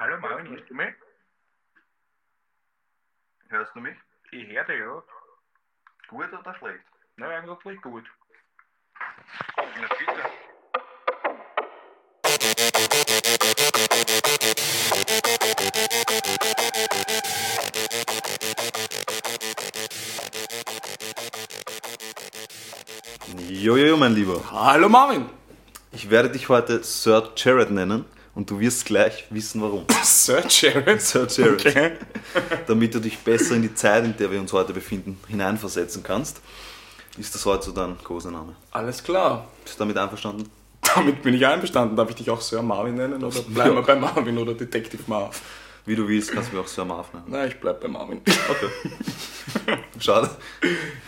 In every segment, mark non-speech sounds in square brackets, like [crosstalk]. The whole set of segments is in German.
Hallo Marvin, hörst du mich? Hörst du mich? Ich höre dich, ja. Gut oder schlecht? Na, eigentlich gut. Na bitte. Jojojo, mein Lieber. Hallo Marvin! Ich werde dich heute Sir Jared nennen und du wirst gleich wissen, warum. [laughs] Sir Jared? Sir Jared. Okay. [laughs] Damit du dich besser in die Zeit, in der wir uns heute befinden, hineinversetzen kannst, ist das heute so dein Kosename. Alles klar. Bist du damit einverstanden? Damit bin ich einverstanden. Darf ich dich auch Sir Marvin nennen oder bleiben wir bei Marvin oder Detective Marv? Wie du willst, kannst du mir auch Sir Marv nennen. Nein, ich bleib bei Marvin. Okay. [laughs] Schade.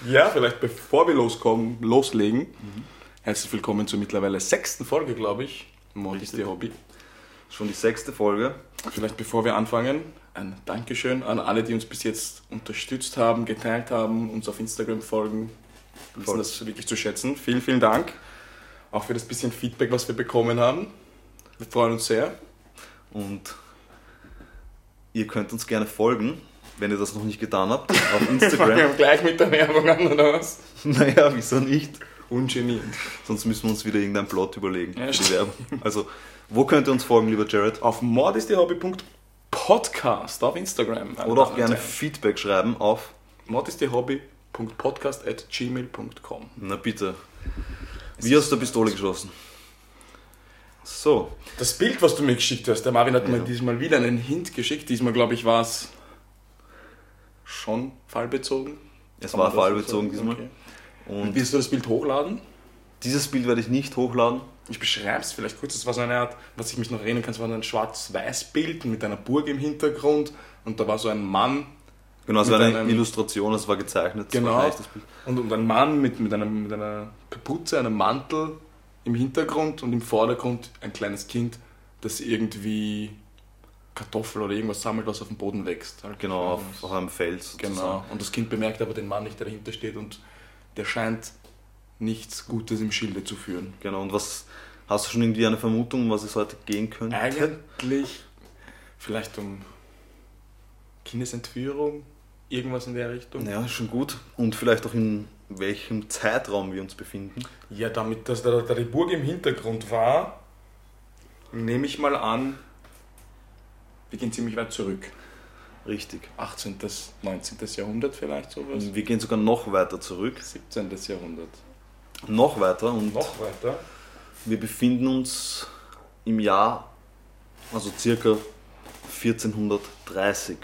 Ja, vielleicht bevor wir loskommen, loslegen, herzlich willkommen zur mittlerweile sechsten Folge, glaube ich. Mord ist ihr Hobby. Schon die sechste Folge. Vielleicht bevor wir anfangen, ein Dankeschön an alle, die uns bis jetzt unterstützt haben, geteilt haben, uns auf Instagram folgen. Wir wissen das wirklich zu schätzen. Vielen, vielen Dank. Auch für das bisschen Feedback, was wir bekommen haben. Wir freuen uns sehr. Und ihr könnt uns gerne folgen, wenn ihr das noch nicht getan habt, auf Instagram. Fangen [laughs] wir gleich mit der Werbung an, oder was? naja, wieso nicht? Ungeniert. Sonst müssen wir uns wieder irgendeinen Plot überlegen. Ja, für die. Werbung. Also, wo könnt ihr uns folgen, lieber Jared? Auf mordistihobby.podcast auf Instagram. Oder auch und gerne. Feedback schreiben auf. mordistihobby.podcast.gmail.com Na bitte. Wie aus der Pistole geschossen. So, Das Bild, was du mir geschickt hast, der Marvin hat mir Ja. diesmal wieder einen Hint geschickt. Diesmal, glaube ich, war es schon fallbezogen. es Kann war fallbezogen diesmal. Okay. Und Willst du das Bild hochladen? Dieses Bild werde ich nicht hochladen. Ich beschreibe es vielleicht kurz. Das war so eine Art, was ich mich noch erinnern kann, es war ein Schwarz-Weiß-Bild mit einer Burg im Hintergrund und da war so ein Mann Genau, es war eine einem- Illustration, es war gezeichnet. war Genau. Bild. und, und ein Mann mit, mit, einer, mit einer Kapuze, einem Mantel im Hintergrund und im Vordergrund ein kleines Kind, das irgendwie Kartoffel oder irgendwas sammelt, was auf dem Boden wächst. Halt. Genau, auf, auf einem Feld sozusagen. Genau. Und das Kind bemerkt aber den Mann nicht, der dahinter steht und der scheint nichts Gutes im Schilde zu führen. genau. Und was hast du schon irgendwie eine Vermutung, um was es heute gehen könnte? Eigentlich vielleicht um Kindesentführung, irgendwas in der Richtung. Ja, schon gut. Und vielleicht auch in welchem Zeitraum wir uns befinden. Ja, damit, dass da, die Burg im Hintergrund war, nehme ich mal an, wir gehen ziemlich weit zurück. Richtig. 18., 19. Jahrhundert vielleicht sowas. Wir gehen sogar noch weiter zurück. 17. Jahrhundert. Noch weiter und Noch weiter. wir befinden uns im Jahr, also circa 1430.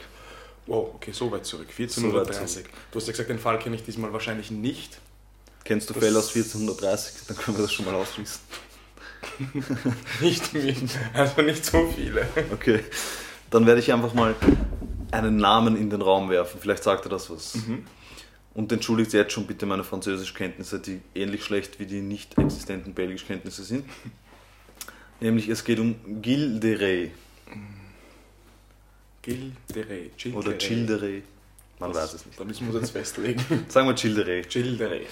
Wow, okay, so weit zurück. So weit 1430. Du hast ja gesagt, den Fall kenne ich diesmal wahrscheinlich nicht. Kennst du Das- Fälle aus 1430? Dann können wir das schon mal ausschließen. [laughs] Nicht mit, also nicht so viele. Okay. Dann werde ich einfach mal einen Namen in den Raum werfen. Vielleicht sagt er das was. Und entschuldigt jetzt schon bitte meine Französischkenntnisse, die ähnlich schlecht wie die nicht existenten Belgischkenntnisse sind. [laughs] Nämlich es geht um Rais. Gilles oder Rais. Man weiß es nicht. Da müssen wir uns jetzt festlegen. [laughs] Sagen wir de Rais.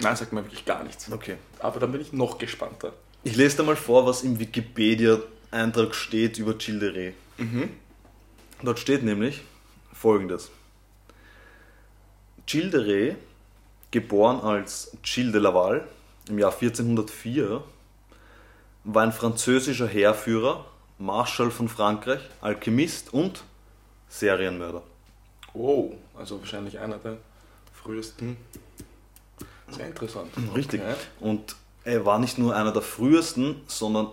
Nein, sagt mir wirklich gar nichts. Okay. Aber dann bin ich noch gespannter. Ich lese dir mal vor, was im Wikipedia-Eintrag steht über de Rais. Dort steht nämlich folgendes. Gilles de Rais, geboren als Gilles de Laval im Jahr 1404, war ein französischer Heerführer, Marschall von Frankreich, Alchemist und Serienmörder. Oh, also wahrscheinlich einer der frühesten. Sehr interessant. Richtig. Okay. Und er war nicht nur einer der frühesten, sondern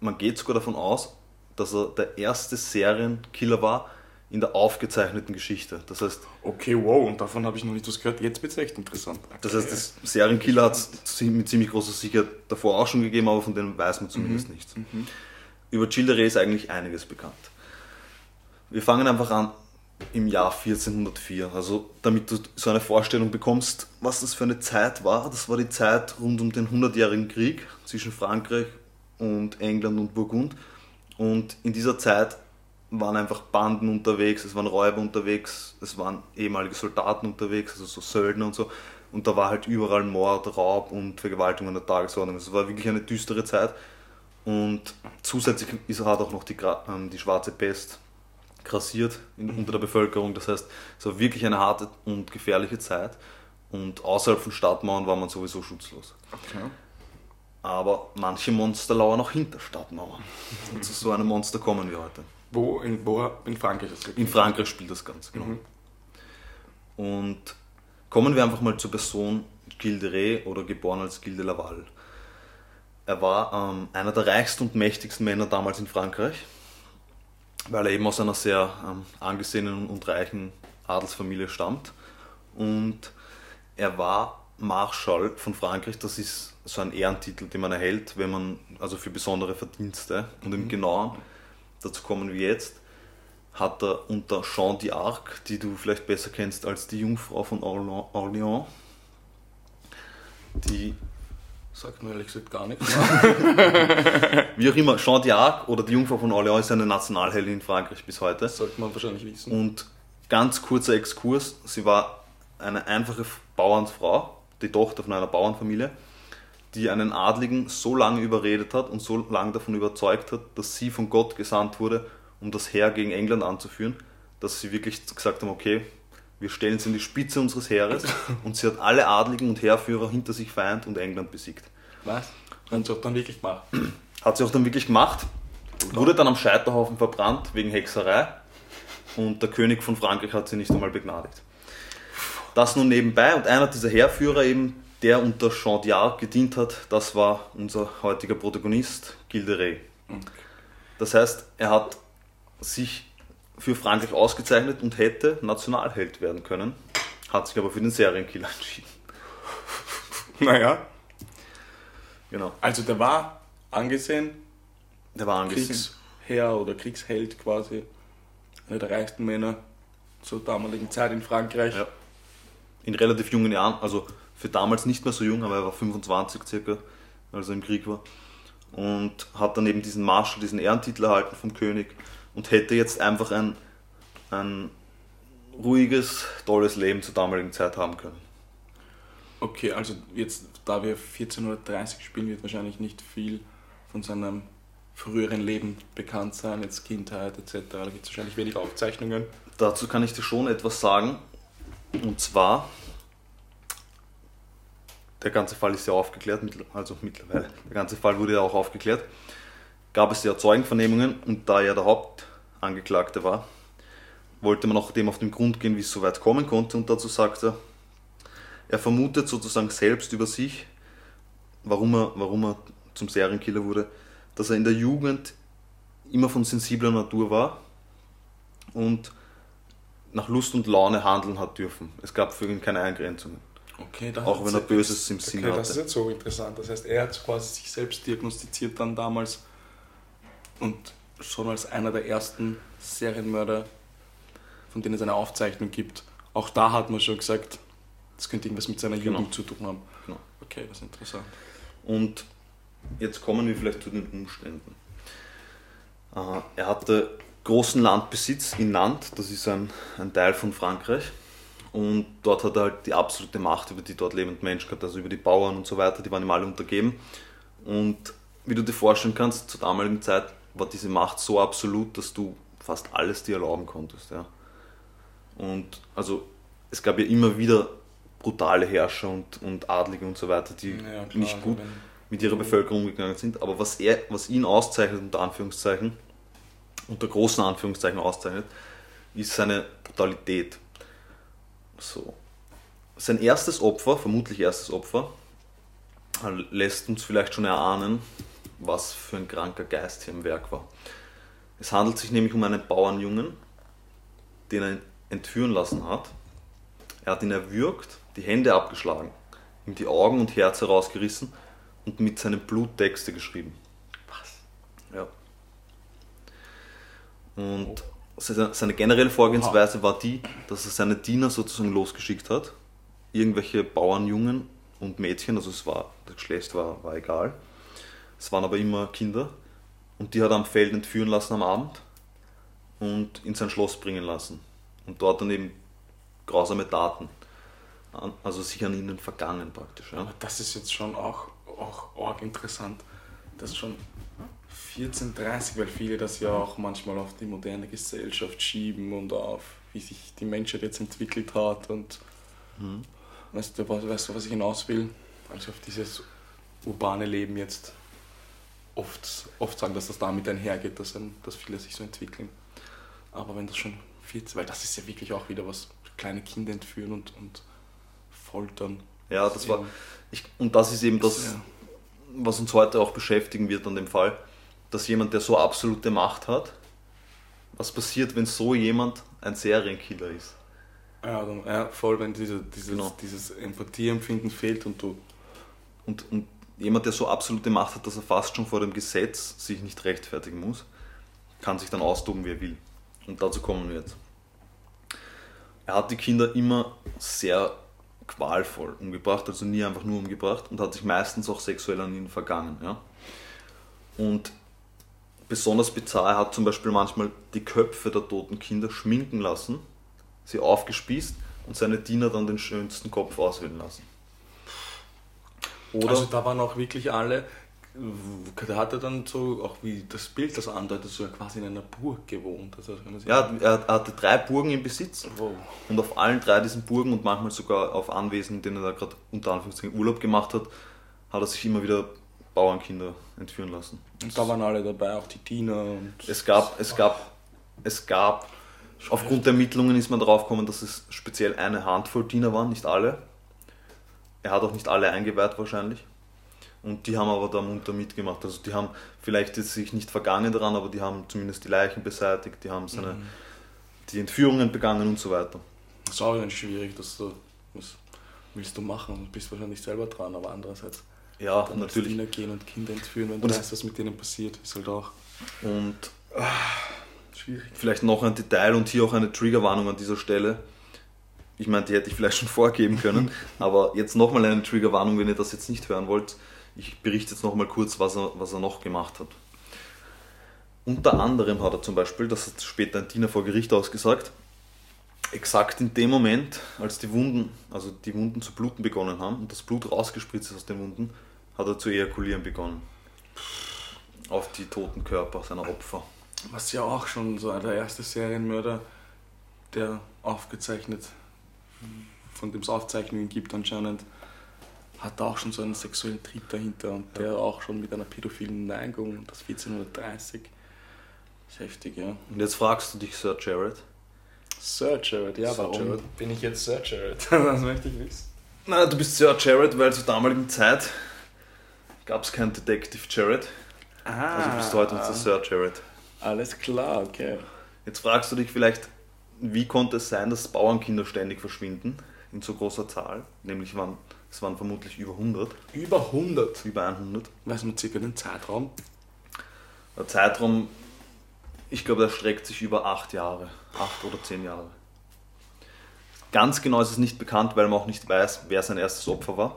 man geht sogar davon aus, dass er der erste Serienkiller war in der aufgezeichneten Geschichte. Das heißt, Okay, wow, und davon habe ich noch nicht was gehört. Jetzt wird es echt interessant. das heißt, das Serienkiller hat es mit ziemlich großer Sicherheit davor auch schon gegeben, aber von denen weiß man zumindest nichts. Über Gilles de Rais ist eigentlich einiges bekannt. Wir fangen einfach an im Jahr 1404. Also damit du so eine Vorstellung bekommst, was das für eine Zeit war. Das war die Zeit rund um den 100-jährigen Krieg zwischen Frankreich und England und Burgund. Und in dieser Zeit waren einfach Banden unterwegs, es waren Räuber unterwegs, es waren ehemalige Soldaten unterwegs, also so Söldner und so. Und da war halt überall Mord, Raub und Vergewaltigung an der Tagesordnung. Es war wirklich eine düstere Zeit. Und zusätzlich ist, hat auch noch die, ähm, die schwarze Pest grassiert in, unter der Bevölkerung. Das heißt, es war wirklich eine harte und gefährliche Zeit. Und außerhalb von Stadtmauern war man sowieso schutzlos. Okay. Aber manche Monster lauern auch hinter Stadtmauern. Und zu so einem Monster kommen wir heute. Wo in, wo in Frankreich ist das? In Frankreich spielt das Ganze, genau. Und kommen wir einfach mal zur Person Gilles de Rais oder geboren als Gilles de Laval. Er war ähm, einer der reichsten und mächtigsten Männer damals in Frankreich, weil er eben aus einer sehr ähm, angesehenen und reichen Adelsfamilie stammt. Und er war Marschall von Frankreich, das ist so ein Ehrentitel, den man erhält, wenn man, also für besondere Verdienste. Und im Genauen, dazu kommen wir jetzt, hat er unter Jeanne d'Arc, die du vielleicht besser kennst als die Jungfrau von Orléans, die, Sagt mir ehrlich gesagt gar nichts. [laughs] wie auch immer, Jeanne d'Arc oder die Jungfrau von Orléans ist eine Nationalheldin in Frankreich bis heute. Das sollte man wahrscheinlich wissen. Und ganz kurzer Exkurs, sie war eine einfache Bauernsfrau, die Tochter von einer Bauernfamilie, die einen Adligen so lange überredet hat und so lange davon überzeugt hat, dass sie von Gott gesandt wurde, um das Heer gegen England anzuführen, dass sie wirklich gesagt haben, okay, wir stellen sie in die Spitze unseres Heeres [laughs] und sie hat alle Adligen und Heerführer hinter sich vereint und England besiegt. Was? Haben sie auch dann wirklich gemacht. [clears throat] Hat sie auch dann wirklich gemacht, wurde dann am Scheiterhaufen verbrannt wegen Hexerei und der König von Frankreich hat sie nicht einmal begnadigt. Das nun nebenbei und einer dieser Heerführer eben, der unter Jean d'Arc gedient hat, das war unser heutiger Protagonist, Gilles de Rais. Das heißt, er hat sich für Frankreich ausgezeichnet und hätte Nationalheld werden können, hat sich aber für den Serienkiller [laughs] entschieden. Naja. Genau, Also der war angesehen, der war angesehen. Kriegsherr oder Kriegsheld quasi. Einer der reichsten Männer zur damaligen Zeit in Frankreich. Ja. in relativ jungen Jahren, also für damals nicht mehr so jung, aber er war 25 circa, als er im Krieg war. Und hat dann eben diesen Marschall, diesen Ehrentitel erhalten vom König und hätte jetzt einfach ein, ein ruhiges, tolles Leben zur damaligen Zeit haben können. Okay, also jetzt, da wir 1430 spielen, wird wahrscheinlich nicht viel von seinem früheren Leben bekannt sein, jetzt Kindheit etc. Da gibt es wahrscheinlich wenig Aufzeichnungen. Dazu kann ich dir schon etwas sagen. Und zwar, der ganze Fall ist ja aufgeklärt, also mittlerweile, der ganze Fall wurde ja auch aufgeklärt. Gab es ja Zeugenvernehmungen und da er der Hauptangeklagte war, wollte man auch dem auf den Grund gehen, wie es so weit kommen konnte. Und dazu sagt er, er vermutet sozusagen selbst über sich, warum er, warum er zum Serienkiller wurde, dass er in der Jugend immer von sensibler Natur war und nach Lust und Laune handeln hat dürfen. Es gab für ihn keine Eingrenzungen. Okay, das Auch wenn er Böses im Sinn okay, das ist hatte. jetzt so interessant. Das heißt, er hat quasi sich selbst diagnostiziert dann damals und schon als einer der ersten Serienmörder, von denen es eine Aufzeichnung gibt. Auch da hat man schon gesagt, das könnte irgendwas mit seiner Genau. Jugend zu tun haben. Genau. Okay, das ist interessant. Und jetzt kommen wir vielleicht zu den Umständen. Äh, Er hatte großen Landbesitz in Nantes, das ist ein, ein Teil von Frankreich. Und dort hat er halt die absolute Macht über die dort lebenden Menschen gehabt, also über die Bauern und so weiter, die waren ihm alle untergeben. Und wie du dir vorstellen kannst, zur damaligen Zeit war diese Macht so absolut, dass du fast alles dir erlauben konntest. Ja. Und also es gab ja immer wieder brutale Herrscher und, und Adlige und so weiter, die Ja, klar, nicht gut mit ihrer Bevölkerung umgegangen sind. Aber was, er, was ihn auszeichnet, unter Anführungszeichen, unter großen Anführungszeichen auszeichnet, ist seine Brutalität. So. Sein erstes Opfer, vermutlich erstes Opfer, lässt uns vielleicht schon erahnen, was für ein kranker Geist hier im Werk war. Es handelt sich nämlich um einen Bauernjungen, den er entführen lassen hat. Er hat ihn erwürgt, die Hände abgeschlagen, ihm die Augen und Herz herausgerissen und mit seinem Blut Texte geschrieben. Was? Ja. Und seine generelle Vorgehensweise war die, dass er seine Diener sozusagen losgeschickt hat. Irgendwelche Bauernjungen und Mädchen, also es war, das Geschlecht war, war egal. Es waren aber immer Kinder. Und die hat er am Feld entführen lassen am Abend und in sein Schloss bringen lassen. Und dort dann eben grausame Taten, also sich an ihnen vergangen praktisch. Ja. Aber das ist jetzt schon auch, auch arg interessant. Das schon 1430, weil viele das ja auch manchmal auf die moderne Gesellschaft schieben und auf wie sich die Menschheit jetzt entwickelt hat und Mhm. weißt, du, was, weißt du, was ich hinaus will? Also auf dieses urbane Leben jetzt oft, oft sagen, dass das damit einhergeht, dass, ein, dass viele sich so entwickeln. Aber wenn das schon 14, weil das ist ja wirklich auch wieder was, kleine Kinder entführen und, und foltern. Ja, das war. Ich, und das ist eben das, was uns heute auch beschäftigen wird an dem Fall, dass jemand, der so absolute Macht hat, was passiert, wenn so jemand ein Serienkiller ist? Ja, dann, ja, voll, wenn diese, dieses, Genau. dieses Empathieempfinden fehlt und du. Und, und jemand, der so absolute Macht hat, dass er fast schon vor dem Gesetz sich nicht rechtfertigen muss, kann sich dann austoben, wie er will. Und dazu kommen wir jetzt. Er hat die Kinder immer sehr qualvoll umgebracht, also nie einfach nur umgebracht und hat sich meistens auch sexuell an ihnen vergangen. Ja? Und besonders bizarr, er hat zum Beispiel manchmal die Köpfe der toten Kinder schminken lassen, sie aufgespießt und seine Diener dann den schönsten Kopf auswählen lassen. Oder Also da waren auch wirklich alle. Da hat er dann so, auch wie das Bild das andeutet, so quasi in einer Burg gewohnt. Also, Ja, er hatte drei Burgen im Besitz Wow. und auf allen drei diesen Burgen und manchmal sogar auf Anwesen, in denen er da gerade unter Anführungszeichen Urlaub gemacht hat, hat er sich immer wieder Bauernkinder entführen lassen. Und da waren alle dabei, auch die Diener. Und Es gab, es gab, es gab, aufgrund der Ermittlungen ist man darauf gekommen, dass es speziell eine Handvoll Diener waren, nicht alle. Er hat auch nicht alle eingeweiht wahrscheinlich. Und die haben aber da munter mitgemacht. Also die haben vielleicht jetzt sich nicht vergangen daran, aber die haben zumindest die Leichen beseitigt, die haben seine, die Entführungen begangen und so weiter. das ist auch dann schwierig, dass du. Was willst du machen? Du bist wahrscheinlich selber dran, aber andererseits. Ja, Dann natürlich. Diener gehen und Kinder entführen, wenn du weißt, was mit denen passiert, ist halt auch Und schwierig. vielleicht noch ein Detail und hier auch eine Triggerwarnung an dieser Stelle. Ich meine, die hätte ich vielleicht schon [laughs] vorgeben können, [laughs] aber jetzt nochmal eine Triggerwarnung, wenn ihr das jetzt nicht hören wollt. Ich berichte jetzt nochmal kurz, was er, was er noch gemacht hat. Unter anderem hat er zum Beispiel, das hat später ein Diener vor Gericht ausgesagt, exakt in dem Moment, als die Wunden, also die Wunden zu bluten begonnen haben und das Blut rausgespritzt ist aus den Wunden, hat er zu ejakulieren begonnen. Auf die toten Körper seiner Opfer. Was ja auch schon so der erste Serienmörder, der aufgezeichnet, von dem es Aufzeichnungen gibt anscheinend, hat auch schon so einen sexuellen Trieb dahinter und der auch schon mit einer pädophilen Neigung, das 1430. Das ist heftig, ja. Und jetzt fragst du dich, Sir Jared. Sir Jared, ja, Sir warum Jared. bin ich jetzt Sir Jared? [laughs] das möchte ich wissen. Na, du bist Sir Jared, weil zur damaligen Zeit gab es keinen Detective Jared. Also bist du heute unser Sir Jared. Alles klar, okay. Jetzt fragst du dich vielleicht, wie konnte es sein, dass Bauernkinder ständig verschwinden in so großer Zahl? Nämlich waren, es waren vermutlich über 100, Über 100. über 100. Weiß man circa den Zeitraum? Der Zeitraum, ich glaube, der streckt sich über acht Jahre, acht oder zehn Jahre. Ganz genau ist es nicht bekannt, weil man auch nicht weiß, wer sein erstes Opfer war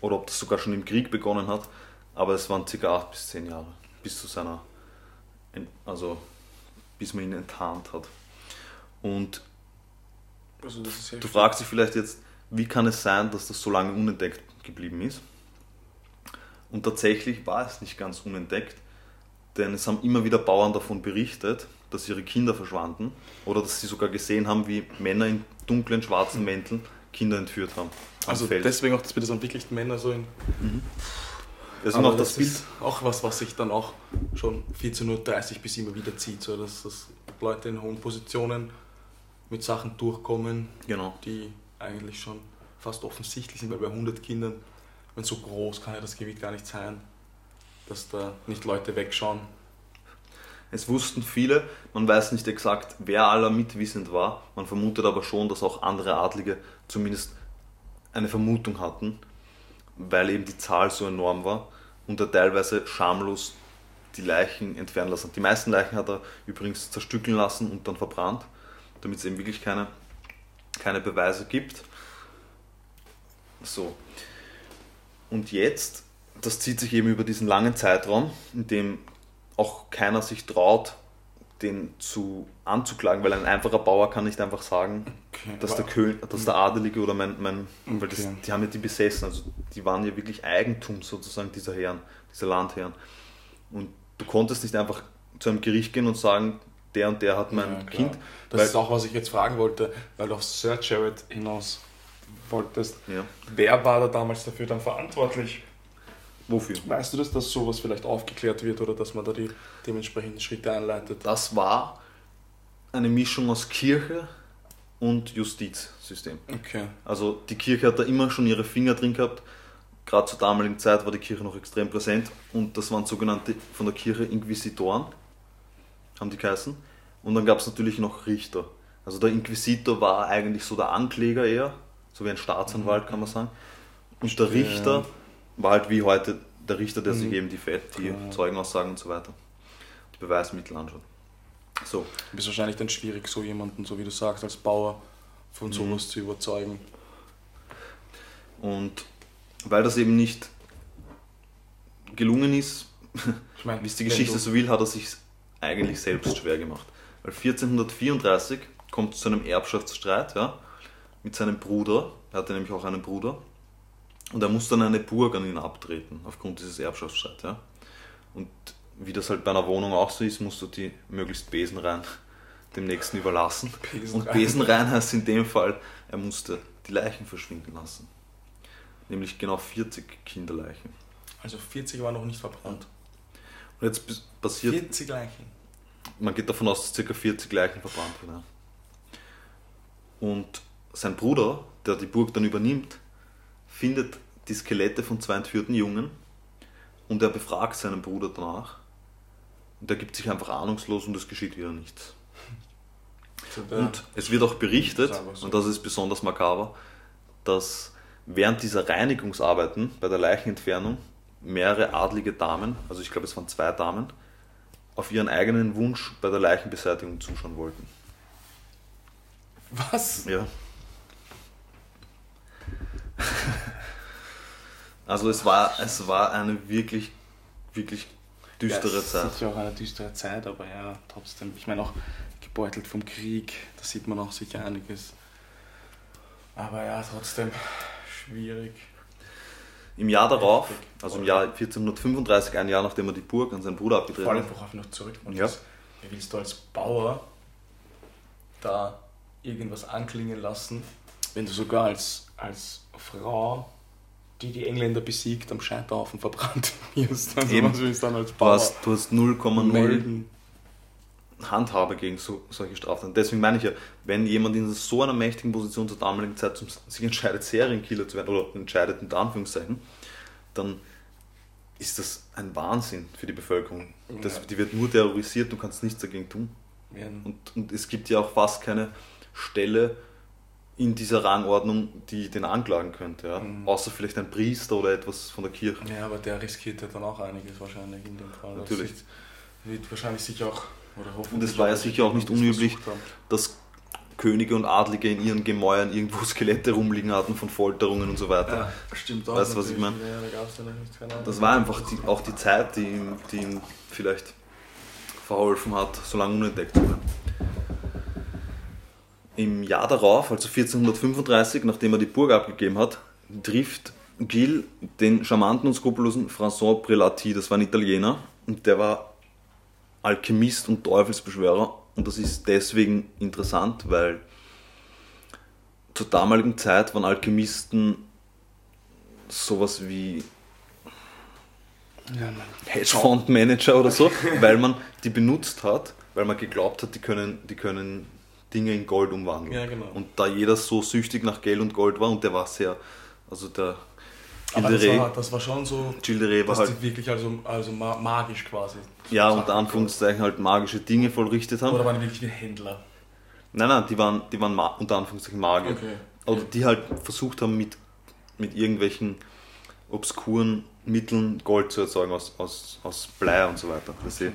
oder ob das sogar schon im Krieg begonnen hat. Aber es waren circa acht bis zehn Jahre bis zu seiner, also bis man ihn enttarnt hat. Und Also Du fragst dich vielleicht jetzt, wie kann es sein, dass das so lange unentdeckt geblieben ist? Und tatsächlich war es nicht ganz unentdeckt, denn es haben immer wieder Bauern davon berichtet, dass ihre Kinder verschwanden oder dass sie sogar gesehen haben, wie Männer in dunklen schwarzen Mänteln Kinder entführt haben. Also Feld. deswegen auch, dass wir das sind wirklich Männer so in Deswegen Aber auch das, Bild. ist auch was, was sich dann auch schon 14.30 Uhr bis immer wieder zieht, so dass, dass Leute in hohen Positionen mit Sachen durchkommen, Genau. die eigentlich schon fast offensichtlich sind, weil bei 100 Kindern, wenn so groß kann ja das Gewicht gar nicht sein, dass da nicht Leute wegschauen. Es wussten viele, man weiß nicht exakt, wer aller mitwissend war. Man vermutet aber schon, dass auch andere Adlige zumindest eine Vermutung hatten, weil eben die Zahl so enorm war und er teilweise schamlos die Leichen entfernen lassen. Die meisten Leichen hat er übrigens zerstückeln lassen und dann verbrannt, damit es eben wirklich keine, keine Beweise gibt. So. Und jetzt, das zieht sich eben über diesen langen Zeitraum, in dem auch keiner sich traut, den zu anzuklagen, weil ein einfacher Bauer kann nicht einfach sagen, Okay. dass der König, dass der Adelige oder mein, mein weil das, Okay. die haben ja die besessen, also die waren ja wirklich Eigentum sozusagen dieser Herren, dieser Landherren. Und du konntest nicht einfach zu einem Gericht gehen und sagen, der und der hat mein Ja. Kind. Das weil- ist auch, was ich jetzt fragen wollte, weil du auf Sir Jared hinaus wolltest. Ja. Wer war da damals dafür dann verantwortlich? Wofür? Weißt du das, dass sowas vielleicht aufgeklärt wird oder dass man da die dementsprechenden Schritte einleitet? Das war eine Mischung aus Kirche und Justizsystem. Okay. Also die Kirche hat da immer schon ihre Finger drin gehabt. Gerade zur damaligen Zeit war die Kirche noch extrem präsent und das waren sogenannte von der Kirche Inquisitoren, haben die geheißen. Und dann gab es natürlich noch Richter. Also der Inquisitor war eigentlich so der Ankläger eher, so wie ein Staatsanwalt kann man sagen. Und der Richter war halt wie heute der Richter, der sich eben die, Fe- die Ja. Zeugenaussagen und so weiter, die Beweismittel anschaut. So, Du bist wahrscheinlich dann schwierig, so jemanden, so wie du sagst, als Bauer von Mhm. sowas zu überzeugen. Und weil das eben nicht gelungen ist, Ich meine, [laughs] wie es die Geschichte so will, hat er sich eigentlich selbst schwer gemacht. Weil 1434 kommt es zu einem Erbschaftsstreit ja, mit seinem Bruder. Er hatte nämlich auch einen Bruder. Und er muss dann eine Burg an ihn abtreten, aufgrund dieses Erbschaftsstreits. Ja. Und wie das halt bei einer Wohnung auch so ist, musst du die möglichst besenrein [laughs] dem Nächsten überlassen. Besenrein. Und besenrein heißt in dem Fall, er musste die Leichen verschwinden lassen. Nämlich genau 40 Kinderleichen. Also 40 war noch nicht verbrannt. Und jetzt passiert 40 Leichen. man geht davon aus, dass ca. 40 Leichen verbrannt wurden. Und sein Bruder, der die Burg dann übernimmt, findet die Skelette von zwei entführten Jungen und er befragt seinen Bruder danach. Und er gibt sich einfach ahnungslos und es geschieht wieder nichts. Und es wird auch berichtet, und das ist besonders makaber, dass während dieser Reinigungsarbeiten bei der Leichenentfernung mehrere adlige Damen, also ich glaube es waren zwei Damen, auf ihren eigenen Wunsch bei der Leichenbeseitigung zuschauen wollten. Was? Ja. [laughs] Also es war, es war eine wirklich, wirklich düstere ja, es Zeit. ist sicher auch eine düstere Zeit, aber ja, trotzdem. Ich meine auch gebeutelt vom Krieg, da sieht man auch sicher einiges. Aber ja, trotzdem schwierig. Im Jahr darauf, also im Jahr 1435, ein Jahr nachdem er die Burg an seinen Bruder abgetreten Vor allem, hat, worauf noch zurück wollte, Ja. wie willst du als Bauer da irgendwas anklingen lassen, wenn du sogar als, als Frau, die die Engländer besiegt, am Scheiterhaufen verbrannt [laughs] wirst? Also Eben. was willst du dann als du Bauer hast, du hast 0,0 melden? Handhabe gegen so, solche Straftaten. Deswegen meine ich ja, wenn jemand in so einer mächtigen Position zur damaligen Zeit zum, sich entscheidet, Serienkiller zu werden, oder entscheidet unter Anführungszeichen, dann ist das ein Wahnsinn für die Bevölkerung. Das, Ja. Die wird nur terrorisiert, du kannst nichts dagegen tun. Und, und es gibt ja auch fast keine Stelle in dieser Rangordnung, die den anklagen könnte. Ja? Mhm. Außer vielleicht ein Priester oder etwas von der Kirche. Ja, aber der riskiert ja dann auch einiges wahrscheinlich in dem Fall. Das Natürlich. ist- Wird wahrscheinlich sicher auch, oder hoffentlich Und es war ja sicher auch nicht das unüblich, dass Könige und Adlige in ihren Gemäuern irgendwo [laughs] Skelette rumliegen hatten von Folterungen und so weiter. Ja, stimmt auch. Weißt du, was ich meine? Ja, da ja. Das war einfach die, auch die Zeit, die ihm, die ihm vielleicht verholfen hat, so lange unentdeckt zu bleiben. Im Jahr darauf, also 1435, nachdem er die Burg abgegeben hat, trifft Gilles den charmanten und skrupellosen François Prelati, das war ein Italiener, und der war Alchemist und Teufelsbeschwörer. Und das ist deswegen interessant, weil zur damaligen Zeit waren Alchemisten sowas wie Ja. Hedgefondsmanager oder so, weil man die benutzt hat, weil man geglaubt hat, die können, die können Dinge in Gold umwandeln. Ja, genau. Und da jeder so süchtig nach Geld und Gold war und der war sehr, also der Aber das war, das war schon so, Rais war halt, die wirklich also, also ma- magisch quasi. ja, unter Anführungszeichen halt magische Dinge vollrichtet haben. Oder waren die wirklich wie Händler? Nein, nein, die waren, die waren unter Anführungszeichen Magier. Okay. Oder die halt versucht haben, mit, mit irgendwelchen obskuren Mitteln Gold zu erzeugen aus, aus, aus Blei und so weiter. du.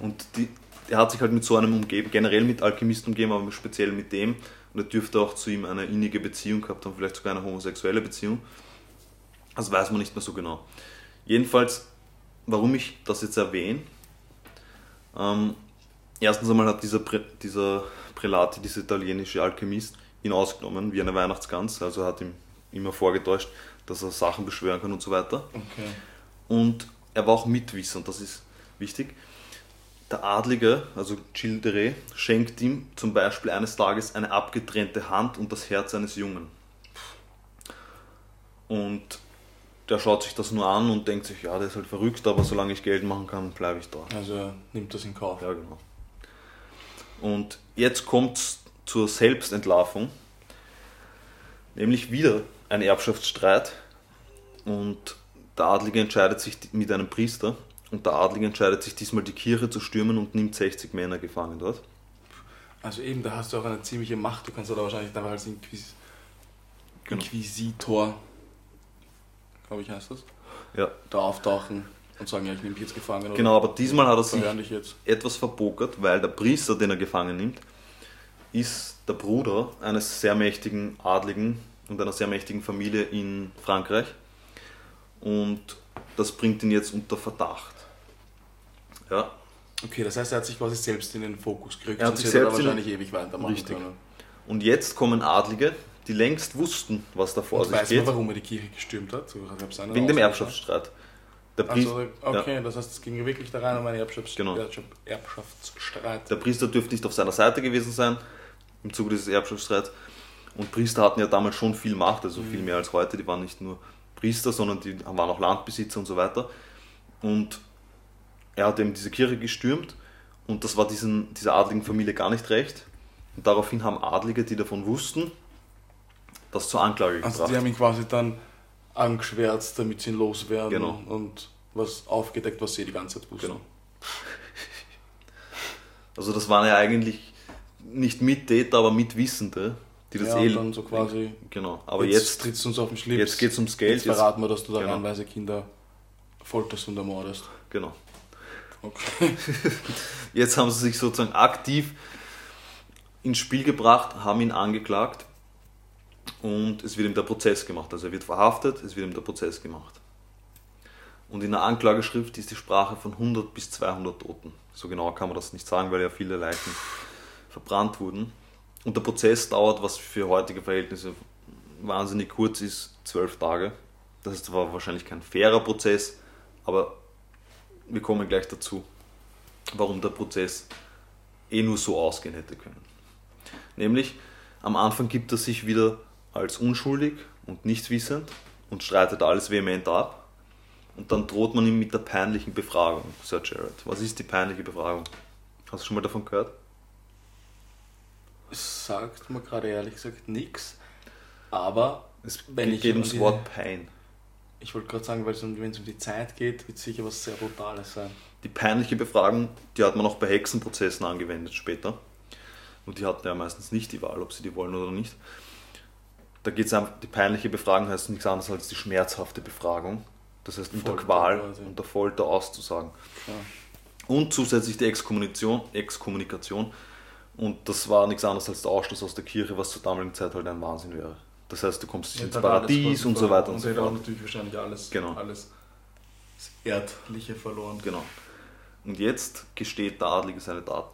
Und die, er hat sich halt mit so einem umgeben, generell mit Alchemisten umgeben, aber speziell mit dem. Und er dürfte auch zu ihm eine innige Beziehung gehabt haben, vielleicht sogar eine homosexuelle Beziehung. Das weiß man nicht mehr so genau. Jedenfalls, warum ich das jetzt erwähne, ähm, erstens einmal hat dieser, Prä dieser Prelati, dieser italienische Alchemist, ihn ausgenommen wie eine Weihnachtsgans, also hat ihm immer vorgetäuscht, dass er Sachen beschwören kann und so weiter. Okay. Und er war auch mitwissend. Das ist wichtig. Der Adlige, also Gilles de Rais, schenkt ihm zum Beispiel eines Tages eine abgetrennte Hand und das Herz eines Jungen. Und der schaut sich das nur an und denkt sich, ja, der ist halt verrückt, aber solange ich Geld machen kann, bleibe ich da. Also er nimmt das in Kauf. Ja, genau. Und jetzt kommt es zur Selbstentlarvung, nämlich wieder ein Erbschaftsstreit und der Adlige entscheidet sich mit einem Priester und der Adlige entscheidet sich diesmal die Kirche zu stürmen und nimmt 60 Männer gefangen dort. Also eben, da hast du auch eine ziemliche Macht. Du kannst da wahrscheinlich dann als Inquis Genau. Inquisitor, glaube ich heißt das, Ja, da auftauchen und sagen, ja, ich nehme dich jetzt gefangen. genau, aber diesmal hat er sich etwas verbokert, weil der Priester, den er gefangen nimmt, ist der Bruder eines sehr mächtigen Adligen und einer sehr mächtigen Familie in Frankreich. Und das bringt ihn jetzt unter Verdacht. Ja, Okay, das heißt, er hat sich quasi selbst in den Fokus gerückt. Er hat sich hätte er selbst in- wahrscheinlich ewig weitermachen Richtig. können. und jetzt kommen Adlige, die längst wussten, was da vor Und sich weiß geht, man, warum er die Kirche gestürmt hat? So, wegen dem? Erbschaftsstreit. Der, Pri Also, okay, das heißt, es ging wirklich da rein um einen Erbschafts Genau. Erbschafts Erbschaftsstreit. der Priester dürfte nicht auf seiner Seite gewesen sein im Zuge dieses Erbschaftsstreits. Und Priester hatten ja damals schon viel Macht, also viel mehr als heute. Die waren nicht nur Priester, sondern die waren auch Landbesitzer und so weiter. Und er hat eben diese Kirche gestürmt und das war diesen, dieser adligen Familie gar nicht recht. Und daraufhin haben Adlige, die davon wussten, das zur Anklage gebracht. Also die haben ihn quasi dann angeschwärzt, damit sie ihn loswerden Genau. und was aufgedeckt, was sie die ganze Zeit wussten. Genau. Also das waren ja eigentlich nicht Mittäter, aber Mitwissende, die das ja, eh... dann so quasi, Genau, aber jetzt, jetzt, trittst du uns auf den Schlips. jetzt geht es ums Geld. Jetzt verraten wir, dass du da Genau. Kinder folterst und ermordest. genau. Okay. [laughs] Jetzt haben sie sich sozusagen aktiv ins Spiel gebracht, haben ihn angeklagt und es wird ihm der Prozess gemacht. Also er wird verhaftet, es wird ihm der Prozess gemacht. Und in der Anklageschrift ist die Sprache von 100 bis 200 Toten. So genau kann man das nicht sagen, weil ja viele Leichen verbrannt wurden. Und der Prozess dauert, was für heutige Verhältnisse wahnsinnig kurz ist, zwölf Tage. Das ist zwar wahrscheinlich kein fairer Prozess, aber wir kommen gleich dazu, warum der Prozess eh nur so ausgehen hätte können. Nämlich, am Anfang gibt er sich wieder als unschuldig und nichtwissend und streitet alles vehement ab. Und dann droht man ihm mit der peinlichen Befragung, Sir Jared. Was ist die peinliche Befragung? Hast du schon mal davon gehört? Es sagt mir gerade ehrlich gesagt nichts, aber Es Wenn ich geht ums diese- Wort Pein. Ich wollte gerade sagen, weil es um, wenn es um die Zeit geht, wird sicher was sehr Brutales sein. Die peinliche Befragung, die hat man auch bei Hexenprozessen angewendet später. Und die hatten ja meistens nicht die Wahl, ob sie die wollen oder nicht. Da geht es einfach, die peinliche Befragung heißt nichts anderes als die schmerzhafte Befragung. Das heißt, unter Folter Qual, quasi. unter Folter auszusagen. Ja. Und zusätzlich die Exkommunikation, Exkommunikation. Und das war nichts anderes als der Ausschluss aus der Kirche, was zur damaligen Zeit halt ein Wahnsinn wäre. Das heißt, du kommst nicht ins Paradies und so weiter und, und so er hat auch fort. natürlich wahrscheinlich alles, Genau. alles das Erdliche verloren. Genau. Und jetzt gesteht der Adlige seine Taten.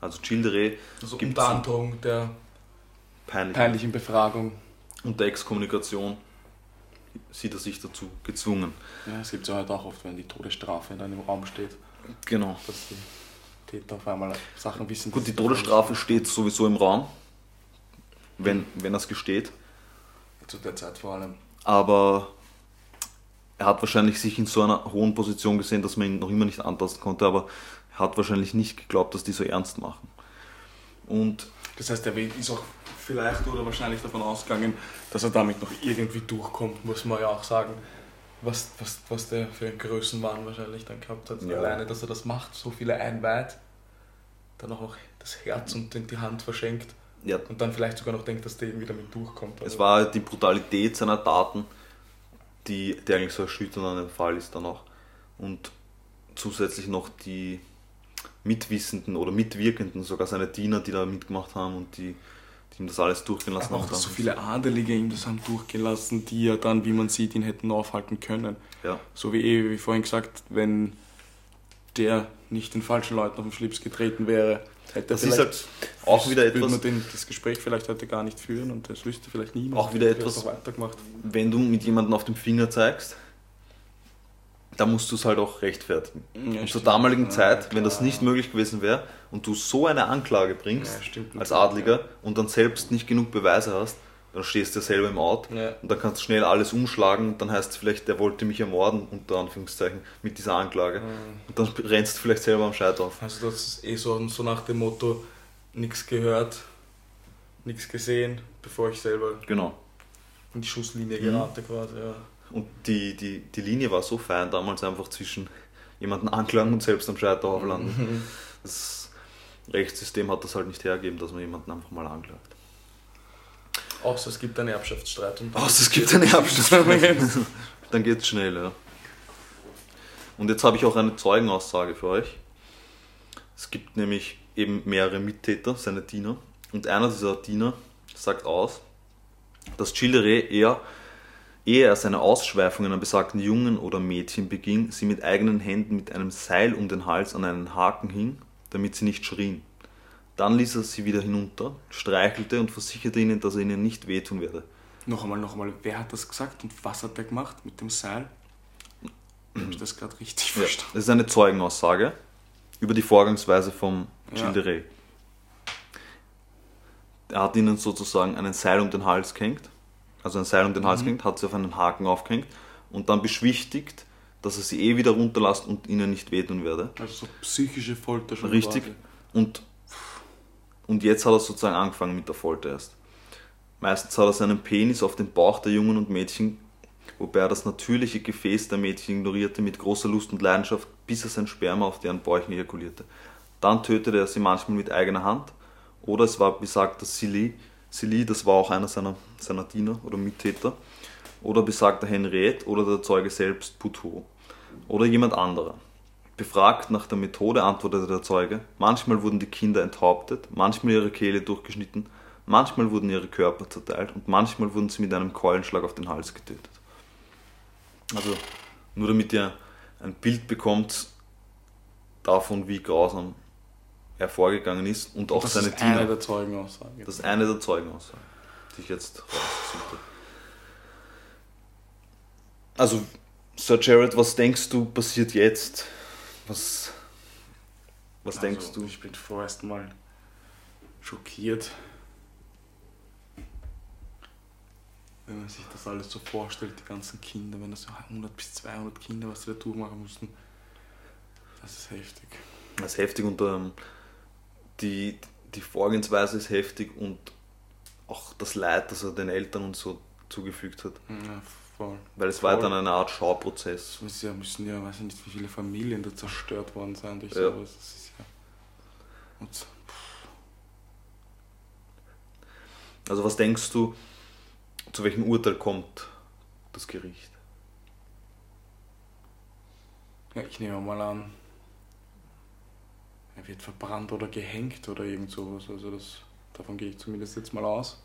Also Childere Also Gibt's unter Androhung der peinlich. peinlichen Befragung. Und der Exkommunikation sieht er sich dazu gezwungen. Ja, es gibt es ja halt auch oft, wenn die Todesstrafe dann im Raum steht, Genau. dass die Täter auf einmal Sachen wissen. Gut, die Todesstrafe steht sowieso im Raum, wenn, wenn er es gesteht. Zu der Zeit vor allem. Aber er hat wahrscheinlich sich in so einer hohen Position gesehen, dass man ihn noch immer nicht antasten konnte, aber er hat wahrscheinlich nicht geglaubt, dass die so ernst machen. Und Das heißt, er ist auch vielleicht oder wahrscheinlich davon ausgegangen, dass er damit noch irgendwie durchkommt, muss man ja auch sagen. Was, was, was der für einen Größenwahn wahrscheinlich dann gehabt hat. Ja. Alleine, dass er das macht, so viele einweiht, dann auch noch das Herz und die Hand verschenkt ja, und dann vielleicht sogar noch denkt, dass der irgendwie damit durchkommt. es war die Brutalität seiner Taten, die, die eigentlich so erschütternd an dem Fall ist dann auch. Und zusätzlich noch die Mitwissenden oder Mitwirkenden, sogar seine Diener, die da mitgemacht haben und die, die ihm das alles durchgehen lassen aber auch, haben. dass so viele Adelige ihm das haben durchgelassen, die ja dann, wie man sieht, ihn hätten aufhalten können. Ja, So wie eh, wie vorhin gesagt, wenn der nicht den falschen Leuten auf den Schlips getreten wäre, hätte Das ist halt auch wieder würde etwas- man den, das Gespräch vielleicht heute gar nicht führen und das wüsste vielleicht niemand. Auch wieder etwas- weitergemacht. wenn du mit jemandem auf dem Finger zeigst, da musst du es halt auch rechtfertigen. Ja, und zur damaligen Ja, Zeit, wenn das klar. nicht möglich gewesen wäre und du so eine Anklage bringst Ja, als Adliger und dann selbst nicht genug Beweise hast, dann stehst du ja selber im Out Ja. und dann kannst du schnell alles umschlagen und dann heißt es vielleicht, der wollte mich ermorden, unter Anführungszeichen, mit dieser Anklage. Und dann rennst du vielleicht selber am Scheiterhaufen. Also das ist eh so, so nach dem Motto, nichts gehört, nichts gesehen, bevor ich selber Genau. in die Schusslinie Mhm. gerate quasi. Ja. Und die, die, die Linie war so fein damals einfach zwischen jemanden anklagen und selbst am Scheiterhaufen landen. Das Rechtssystem hat das halt nicht hergegeben, dass man jemanden einfach mal anklagt. Außer es gibt einen Erbschaftsstreit. Und Außer es gibt eine Abschluss. [laughs] Dann geht's schnell, ja. Und jetzt habe ich auch eine Zeugenaussage für euch. Es gibt nämlich eben mehrere Mittäter, seine Diener. Und einer dieser Diener sagt aus, dass Childere eher, ehe er seine Ausschweifungen an besagten Jungen oder Mädchen beging, sie mit eigenen Händen mit einem Seil um den Hals an einen Haken hing, damit sie nicht schrien. Dann ließ er sie wieder hinunter, streichelte und versicherte ihnen, dass er ihnen nicht wehtun werde. Noch einmal, noch einmal, wer hat das gesagt und was hat der gemacht mit dem Seil? Habe ich das gerade richtig Ja, verstanden? das ist eine Zeugenaussage über die Vorgangsweise vom Ja. Gilles Rey. Er hat ihnen sozusagen einen Seil um den Hals gehängt, also ein Seil um den Hals gehängt, hat sie auf einen Haken aufgehängt und dann beschwichtigt, dass er sie eh wieder runterlässt und ihnen nicht wehtun werde. Also so psychische Folter schon. Richtig. quasi. Und, und jetzt hat er sozusagen angefangen mit der Folter erst. Meistens hat er seinen Penis auf den Bauch der Jungen und Mädchen, wobei er das natürliche Gefäß der Mädchen ignorierte mit großer Lust und Leidenschaft, bis er sein Sperma auf deren Bäuchen ejakulierte. Dann tötete er sie manchmal mit eigener Hand oder es war besagter Silly, Silly, das war auch einer seiner, seiner Diener oder Mittäter, oder besagter Henriette oder der Zeuge selbst Putot oder jemand anderer. Befragt nach der Methode antwortete der Zeuge, manchmal wurden die Kinder enthauptet, manchmal ihre Kehle durchgeschnitten, manchmal wurden ihre Körper zerteilt und manchmal wurden sie mit einem Keulenschlag auf den Hals getötet. Also nur damit ihr ein Bild bekommt davon, wie grausam er vorgegangen ist und auch Das seine ist eine Diener. der Zeugenaussagen. Das ist eine der Zeugenaussagen, die ich jetzt rausgesucht habe. Also, Sir Jared, was denkst du passiert jetzt? Was, was denkst Also, du? Ich bin vorerst mal schockiert. Wenn man sich das alles so vorstellt, die ganzen Kinder, wenn das so 100 bis 200 Kinder, was sie da durchmachen mussten, das ist heftig. Das ist heftig und ähm, die, die Vorgehensweise ist heftig und auch das Leid, das er den Eltern und so zugefügt hat. Ja, voll. Weil es war Voll. dann eine Art Schauprozess. Es müssen ja, müssen ja, weiß ich nicht, wie viele Familien da zerstört worden sein durch Ja. sowas. Das ist ja. Und Also was denkst du, zu welchem Urteil kommt das Gericht? Ja, ich nehme mal an, er wird verbrannt oder gehängt oder irgend sowas. Also das, davon gehe ich zumindest jetzt mal aus.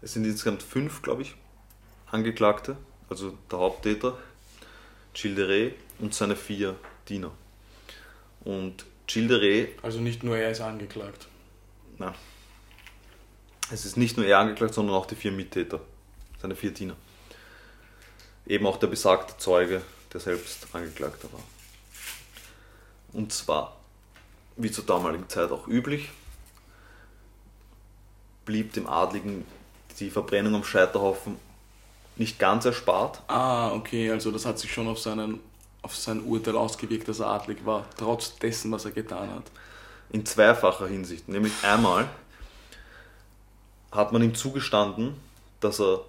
Es sind insgesamt fünf, glaube ich, Angeklagte, also der Haupttäter, Rey und seine vier Diener. Und Rey, Also nicht nur er ist angeklagt. na, es ist nicht nur er angeklagt, sondern auch die vier Mittäter, seine vier Diener. Eben auch der besagte Zeuge, der selbst Angeklagter war. Und zwar, wie zur damaligen Zeit auch üblich, blieb dem Adligen die Verbrennung am Scheiterhaufen nicht ganz erspart. Ah, okay, also das hat sich schon auf, seinen, auf sein Urteil ausgewirkt, dass er adlig war, trotz dessen, was er getan hat. In zweifacher Hinsicht. Nämlich einmal hat man ihm zugestanden, dass er,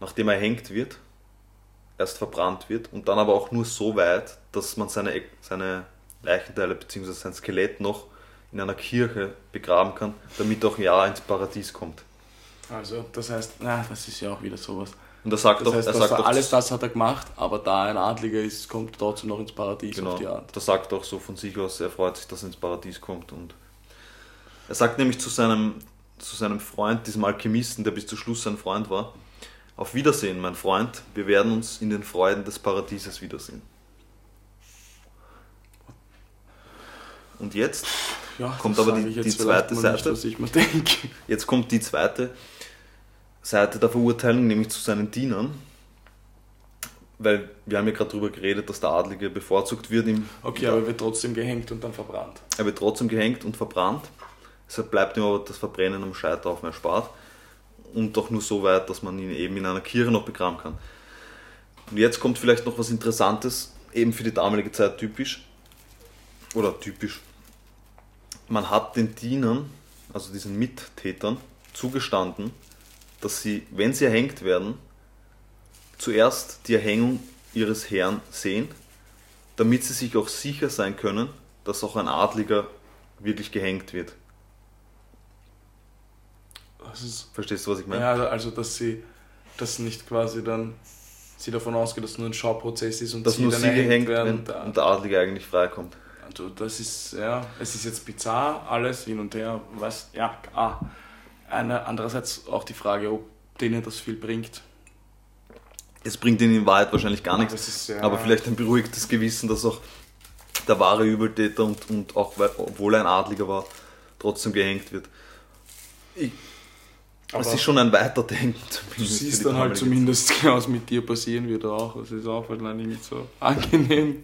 nachdem er hängt wird, erst verbrannt wird und dann aber auch nur so weit, dass man seine, seine Leichenteile bzw. sein Skelett noch in einer Kirche begraben kann, damit auch ja ins Paradies kommt. Also, das heißt, na, das ist ja auch wieder sowas. Und er sagt Das doch, heißt, er sagt er doch, alles das hat er gemacht, aber da er ein Adliger ist, kommt er trotzdem noch ins Paradies Genau, auf die Art. das sagt auch so von sich aus, er freut sich, dass er ins Paradies kommt. Und er sagt nämlich zu seinem, zu seinem Freund, diesem Alchemisten, der bis zum Schluss sein Freund war, auf Wiedersehen, mein Freund, wir werden uns in den Freuden des Paradieses wiedersehen. Und jetzt, Ja, Kommt aber die- die zweite nicht, Seite. denke. jetzt kommt die zweite Seite der Verurteilung, nämlich zu seinen Dienern. weil wir haben ja gerade darüber geredet, dass der Adlige bevorzugt wird. Im, Okay, aber er wird trotzdem gehängt und dann verbrannt. er wird trotzdem gehängt und verbrannt. Deshalb bleibt ihm aber das Verbrennen am Scheiterhaufen erspart. Und doch nur so weit, dass man ihn eben in einer Kirche noch begraben kann. Und jetzt kommt vielleicht noch was Interessantes, eben für die damalige Zeit typisch. Oder typisch. Man hat den Dienern, also diesen Mittätern, zugestanden, dass sie, wenn sie erhängt werden, zuerst die Erhängung ihres Herrn sehen, damit sie sich auch sicher sein können, dass auch ein Adliger wirklich gehängt wird. Das ist, Verstehst du, was ich meine? ja, also dass sie, dass nicht quasi dann sie davon ausgeht, dass es nur ein Schauprozess ist und dass sie nur dann sie gehängt werden. werden Da- und der Adlige eigentlich freikommt. Also das ist, ja, es ist jetzt bizarr, alles hin und her, was, ja, ah. Eine, andererseits auch die Frage, ob denen das viel bringt. Es bringt ihnen in Wahrheit wahrscheinlich gar nichts, ist, ja, aber vielleicht ein beruhigtes Gewissen, dass auch der wahre Übeltäter und, und auch obwohl er ein Adliger war, trotzdem gehängt wird. Ich, aber es ist schon ein Weiterdenken Du zumindest. für siehst dann halt zumindest, [laughs] was mit dir passieren wird auch. Das ist auch wahrscheinlich nicht so angenehm.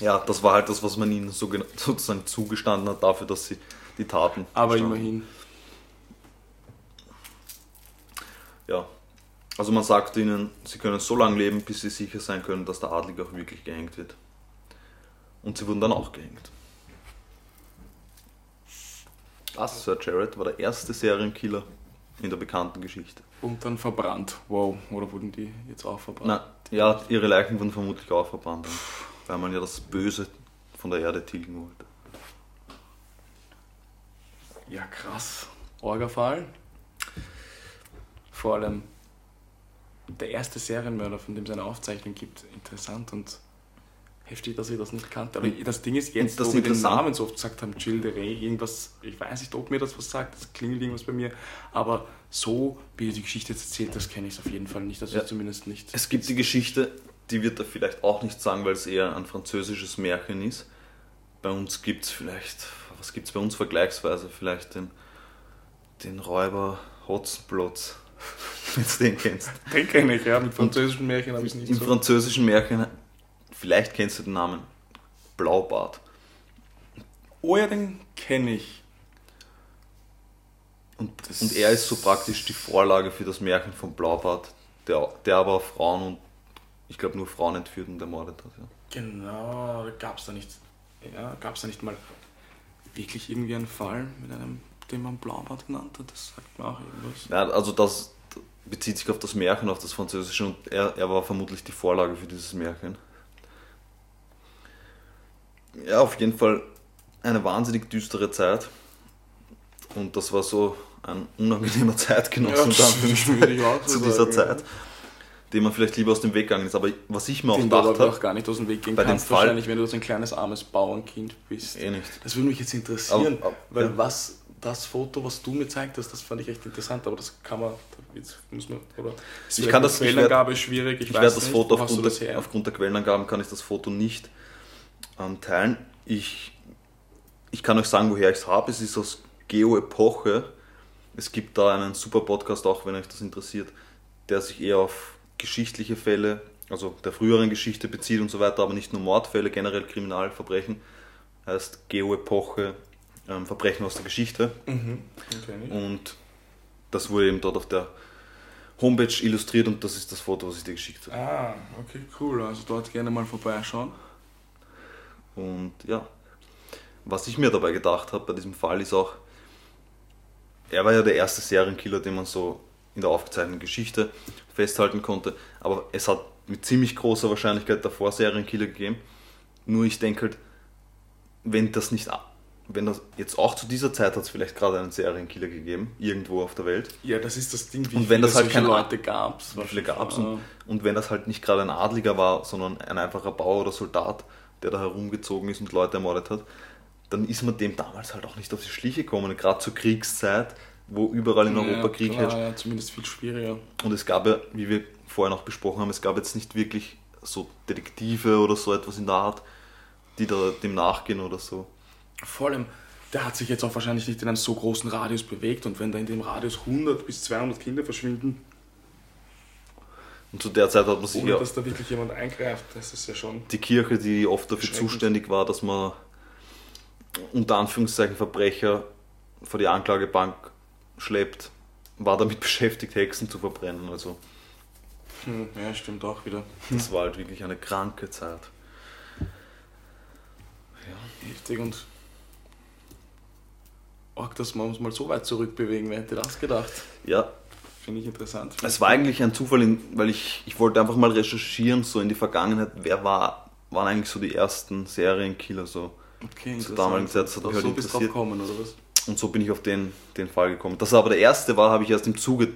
Ja, das war halt das, was man ihnen so, sozusagen zugestanden hat, dafür, dass sie die Taten. Aber verstanden. immerhin. Ja. Also man sagt ihnen, sie können so lange leben, bis sie sicher sein können, dass der Adlige auch wirklich gehängt wird. Und sie wurden dann auch gehängt. Das, Sir Jared, war der erste Serienkiller in der bekannten Geschichte. Und dann verbrannt. Wow. Oder wurden die jetzt auch verbrannt? Na, ja, ihre Leichen wurden vermutlich auch verbrannt, weil man ja das Böse von der Erde tilgen wollte. Ja, krass. Orgafall. Vor allem der erste Serienmörder, von dem es eine Aufzeichnung gibt. Interessant und heftig, dass ich das nicht kannte. Aber das Ding ist jetzt, das wo wir den Namen so oft gesagt haben, Jill de Rey, irgendwas, ich weiß nicht, ob mir das was sagt, das klingelt irgendwas bei mir, aber so, wie die Geschichte jetzt erzählt hast, kenne ich es auf jeden Fall nicht, also Ja. zumindest nicht. Es gibt die Geschichte, die wird er vielleicht auch nicht sagen, weil es eher ein französisches Märchen ist. Bei uns gibt es vielleicht, was gibt es bei uns vergleichsweise? Vielleicht den, den Räuber Hotzenplotz, [laughs] wenn du den kennst. Den kenne ich, ja, mit französischen Märchen habe ich es nicht Im so. französischen Märchen, vielleicht kennst du den Namen Blaubart. Oh ja, den kenne ich. Und, und er ist so praktisch die Vorlage für das Märchen von Blaubart, der, der aber Frauen und ich glaube nur Frauen entführt und ermordet hat. Ja. Genau, gab es da nicht, ja, gab es da nicht mal wirklich irgendwie einen Fall mit einem, den man Blaubart genannt hat? Das sagt mir auch irgendwas. Ja, also das bezieht sich auf das Märchen, auf das Französische und er, er war vermutlich die Vorlage für dieses Märchen. Ja, auf jeden Fall eine wahnsinnig düstere Zeit. Und das war so ein unangenehmer [laughs] Zeitgenosse unter Anführungszeichen, würde ich auch so [laughs] zu dieser Zeit, dem man vielleicht lieber aus dem Weg gegangen ist. Aber was ich mir auch Den gedacht aber auch habe, gar nicht aus dem Weg gehen bei dem kannst, Fall- wahrscheinlich, wenn du so ein kleines armes Bauernkind bist. eh nicht. Das würde mich jetzt interessieren, Aber- aber- weil ja. was das Foto, was du mir gezeigt hast, das fand ich echt interessant, aber das kann man, jetzt muss man, oder? Ist Ich kann das- Quellenangabe schwierig, ich, Ich weiß werde das nicht, Foto aufgrund das der, aufgrund der Quellenangaben kann ich das Foto nicht ähm, teilen. Ich, ich kann euch sagen, woher ich es habe. Es ist aus Geo-Epoche. Es gibt da einen super Podcast, auch wenn euch das interessiert, der sich eher auf geschichtliche Fälle, also der früheren Geschichte bezieht und so weiter, aber nicht nur Mordfälle, generell Kriminalverbrechen. Heißt Geo-Epoche, ähm, Verbrechen aus der Geschichte. Mhm, okay. Und das wurde eben dort auf der Homepage illustriert und das ist das Foto, was ich dir geschickt habe. Ah, okay, cool. Also dort gerne mal vorbeischauen. Und ja, was ich mir dabei gedacht habe bei diesem Fall ist auch, er war ja der erste Serienkiller, den man so in der aufgezeichneten Geschichte festhalten konnte, aber es hat mit ziemlich großer Wahrscheinlichkeit davor Serienkiller gegeben. Nur ich denke halt, wenn das nicht, wenn das jetzt auch zu dieser Zeit hat es vielleicht gerade einen Serienkiller gegeben, irgendwo auf der Welt, Ja, das ist das Ding, wie Und wenn das halt solche kein- Leute gab es. viele gab es und, und wenn das halt nicht gerade ein Adliger war, sondern ein einfacher Bauer oder Soldat, der da herumgezogen ist und Leute ermordet hat, dann ist man dem damals halt auch nicht auf die Schliche gekommen, gerade zur Kriegszeit, wo überall in Europa Krieg klar, herrscht. Ja, zumindest viel schwieriger. Und es gab ja, wie wir vorher noch besprochen haben, es gab jetzt nicht wirklich so Detektive oder so etwas in der Art, die da dem nachgehen oder so. Vor allem, der hat sich jetzt auch wahrscheinlich nicht in einem so großen Radius bewegt und wenn da in dem Radius 100 bis 200 Kinder verschwinden, Und zu der Zeit hat man sich Ohne ja dass da wirklich jemand eingreift, das ist ja schon. die Kirche, die oft dafür zuständig war, dass man unter Anführungszeichen Verbrecher vor die Anklagebank schleppt, war damit [laughs] beschäftigt, Hexen zu verbrennen. Also Hm, ja, stimmt auch wieder. das war halt wirklich eine kranke Zeit. Heftig und arg, dass wir uns mal so weit zurückbewegen. Wer hätte das gedacht? Ja, Finde ich interessant. es war eigentlich ein Zufall, in, weil ich, ich wollte einfach mal recherchieren, so in die Vergangenheit, wer war, waren eigentlich so die ersten Serienkiller so. okay, zur damaligen Zeit, hat mich Auch halt so bist interessiert. gekommen, oder was? Und so bin ich auf den, den Fall gekommen. Dass er aber der erste war, habe ich erst im Zuge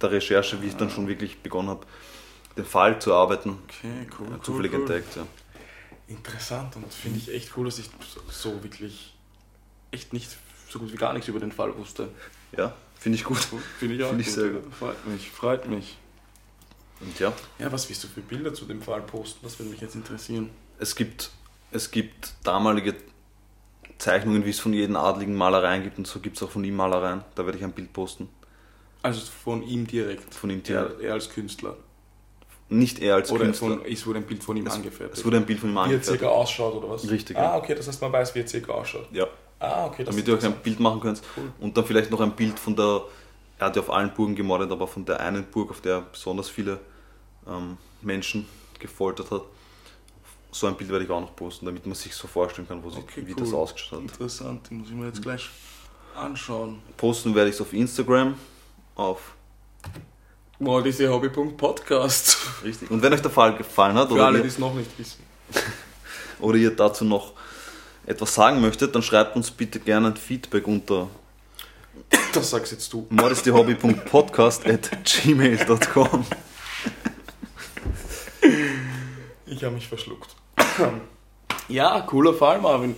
der Recherche, wie ich dann schon wirklich begonnen habe, den Fall zu arbeiten, Okay, cool. cool, zufällig cool. entdeckt. Ja. Interessant und finde ich echt cool, dass ich so wirklich echt nicht so gut wie gar nichts über den Fall wusste. Ja, finde ich gut. Finde ich auch Finde ich gut. sehr gut. Freut mich, freut mich. Und ja, Ja, was willst du für Bilder zu dem Fall posten? Das würde mich jetzt interessieren. es gibt, es gibt damalige Zeichnungen, wie es von jedem Adligen Malereien gibt und so gibt es auch von ihm Malereien. Da werde ich ein Bild posten. Also von ihm direkt. Von ihm Er, direkt. er als Künstler. Nicht er als oder Künstler. von, es wurde ein Bild von ihm angefertigt. es wurde ein Bild von ihm wie er angefertigt. circa ausschaut, oder was? Richtig, Ah, okay, das heißt, man weiß, wie er circa ausschaut. Ja, Ah, okay, damit ihr euch ein. Bild machen könnt. Cool. Und dann vielleicht noch ein Bild von der, er hat ja auf allen Burgen gemordet, aber von der einen Burg, auf der er besonders viele ähm, Menschen gefoltert hat. So ein Bild werde ich auch noch posten, damit man sich so vorstellen kann, Okay, wie cool. das ausgeschaut hat. Interessant, die muss ich mir jetzt gleich anschauen. Posten werde ich es auf Instagram, auf Hobby.podcast. richtig. Und wenn euch der Fall gefallen hat Für oder alle, die es noch nicht wissen. [laughs] oder ihr dazu noch etwas sagen möchtet, dann schreibt uns bitte gerne ein Feedback unter [coughs] Das sagst jetzt du. modestihobby.podcast at gmail.com. Ich habe mich verschluckt. [coughs] ja, cooler Fall, Marvin.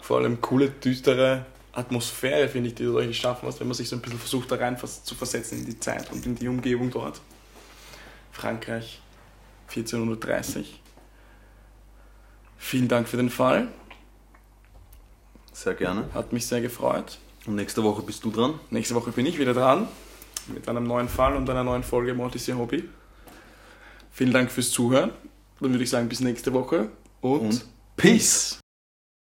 Vor allem coole, düstere Atmosphäre, finde ich, die du euch geschaffen hast, wenn man sich so ein bisschen versucht, da rein zu versetzen in die Zeit und in die Umgebung dort. Frankreich, 1430. Vielen Dank für den Fall. Sehr gerne. Hat mich sehr gefreut. Und nächste Woche bist du dran. Nächste Woche bin ich wieder dran mit einem neuen Fall und einer neuen Folge Mortis Ihr Hobby. Vielen Dank fürs Zuhören. Dann würde ich sagen, bis nächste Woche und, Und Peace.